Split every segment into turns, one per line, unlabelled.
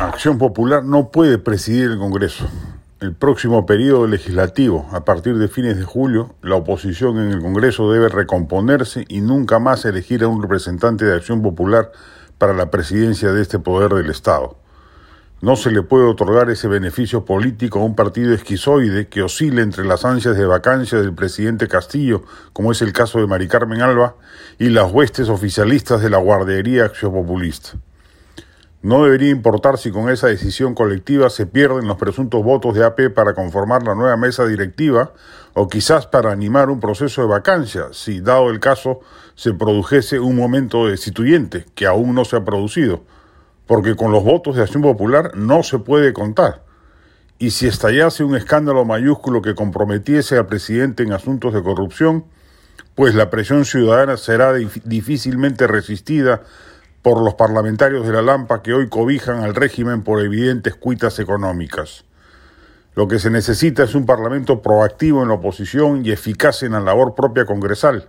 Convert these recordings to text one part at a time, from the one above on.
Acción Popular no puede presidir el Congreso. El próximo periodo legislativo, a partir de fines de julio, la oposición en el Congreso debe recomponerse y nunca más elegir a un representante de Acción Popular para la presidencia de este poder del Estado. No se le puede otorgar ese beneficio político a un partido esquizoide que oscila entre las ansias de vacancia del presidente Castillo, como es el caso de Mari Carmen Alba, y las huestes oficialistas de la guardería acciopopulista. No debería importar si con esa decisión colectiva se pierden los presuntos votos de AP para conformar la nueva mesa directiva o quizás para animar un proceso de vacancia, si, dado el caso, se produjese un momento destituyente, que aún no se ha producido, porque con los votos de Acción Popular no se puede contar. Y si estallase un escándalo mayúsculo que comprometiese al presidente en asuntos de corrupción, pues la presión ciudadana será difícilmente resistida por los parlamentarios de la Lampa que hoy cobijan al régimen por evidentes cuitas económicas. Lo que se necesita es un Parlamento proactivo en la oposición y eficaz en la labor propia congresal,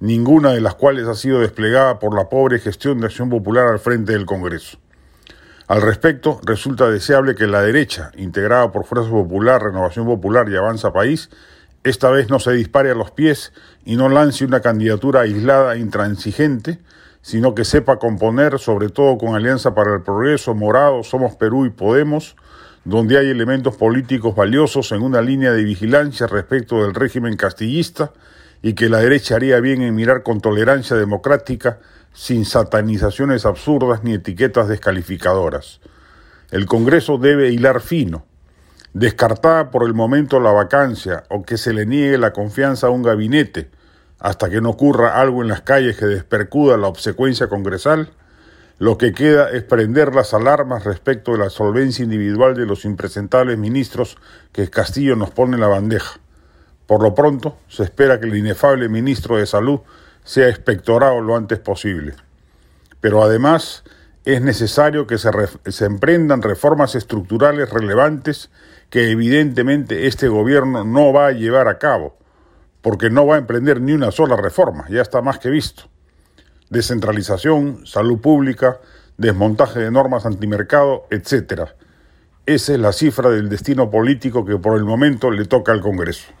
ninguna de las cuales ha sido desplegada por la pobre gestión de Acción Popular al frente del Congreso. Al respecto, resulta deseable que la derecha, integrada por Fuerza Popular, Renovación Popular y Avanza País, esta vez no se dispare a los pies y no lance una candidatura aislada e intransigente, sino que sepa componer, sobre todo con Alianza para el Progreso, Morado, Somos Perú y Podemos, donde hay elementos políticos valiosos en una línea de vigilancia respecto del régimen castillista y que la derecha haría bien en mirar con tolerancia democrática, sin satanizaciones absurdas ni etiquetas descalificadoras. El Congreso debe hilar fino, descartada por el momento la vacancia o que se le niegue la confianza a un gabinete, hasta que no ocurra algo en las calles que despercuda la obsecuencia congresal, lo que queda es prender las alarmas respecto de la solvencia individual de los impresentables ministros que Castillo nos pone en la bandeja. Por lo pronto, se espera que el inefable ministro de Salud sea expectorado lo antes posible. Pero además es necesario que se, se emprendan reformas estructurales relevantes que evidentemente este gobierno no va a llevar a cabo, porque no va a emprender ni una sola reforma, ya está más que visto. Descentralización, salud pública, desmontaje de normas antimercado, etc. Esa es la cifra del destino político que por el momento le toca al Congreso.